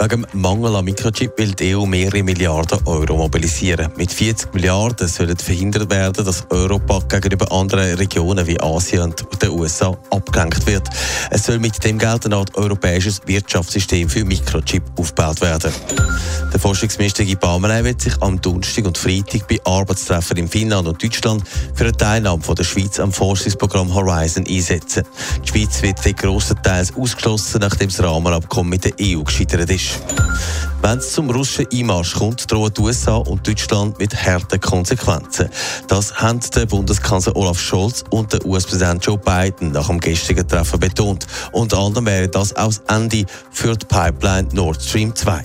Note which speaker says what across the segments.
Speaker 1: Wegen Mangel an Mikrochip will die EU mehrere Milliarden Euro mobilisieren. Mit 40 Milliarden sollen verhindert werden, dass Europa gegenüber anderen Regionen wie Asien und den USA abgelenkt wird. Es soll mit dem Geld Art europäisches Wirtschaftssystem für Mikrochip aufgebaut werden. Der Forschungsminister Guy Parmelin wird sich am Donnerstag und Freitag bei Arbeitstreffen in Finnland und Deutschland für eine Teilnahme von der Schweiz am Forschungsprogramm Horizon einsetzen. Die Schweiz wird grossenteils ausgeschlossen, nachdem das Rahmenabkommen mit der EU gescheitert ist. Wenn es zum russischen Einmarsch kommt, drohen die USA und Deutschland mit harten Konsequenzen. Das haben der Bundeskanzler Olaf Scholz und der US-Präsident Joe Biden nach dem gestrigen Treffen betont. Unter anderem wäre das auch das Ende für die Pipeline Nord Stream 2.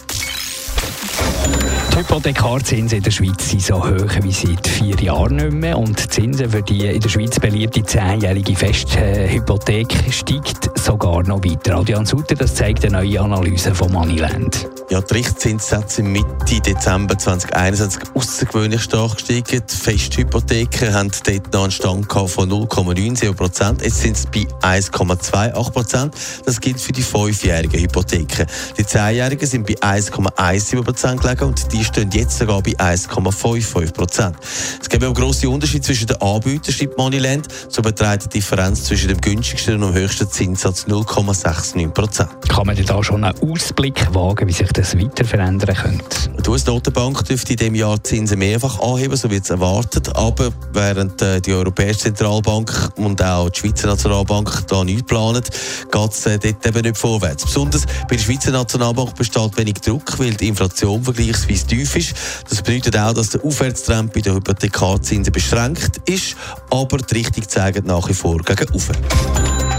Speaker 2: Die Hypothekarzinsen in der Schweiz sind so hoch wie seit vier Jahren nicht mehr. Und die Zinsen für die in der Schweiz beliebte zehnjährige Festhypothek steigt sogar noch weiter. Adrian Sutter, das zeigt eine neue Analyse von Moneyland.
Speaker 1: Ja, die Richtzinssätze sind Mitte Dezember 2021 außergewöhnlich stark gestiegen. Die Festhypotheken haben dort noch einen Stand von 0,97 Prozent. Jetzt sind es bei 1,28 Prozent. Das gilt für die fünfjährigen Hypotheken. Die zehnjährigen sind bei 1,17 Prozent gelegen und die stehen jetzt sogar bei 1,55 Prozent. Es gibt auch grosse Unterschiede zwischen den Anbietern, schreibt Moneyland. So beträgt die Differenz zwischen dem günstigsten und dem höchsten Zinssatz 0,69 Prozent.
Speaker 2: Kann man da schon einen Ausblick wagen, wie sich das weiter verändern könnte?
Speaker 1: Die US-Notenbank dürfte in diesem Jahr die Zinsen mehrfach anheben, so wird es erwartet. Aber während äh, die Europäische Zentralbank und auch die Schweizer Nationalbank da nichts planen, geht es äh, dort eben nicht vorwärts. Besonders bei der Schweizer Nationalbank besteht wenig Druck, weil die Inflation vergleichsweise tief ist. Das bedeutet auch, dass der Aufwärtstrend bei den Hypothekarzinsen beschränkt ist, aber die Richtung zeigt nach wie vor gegen oben.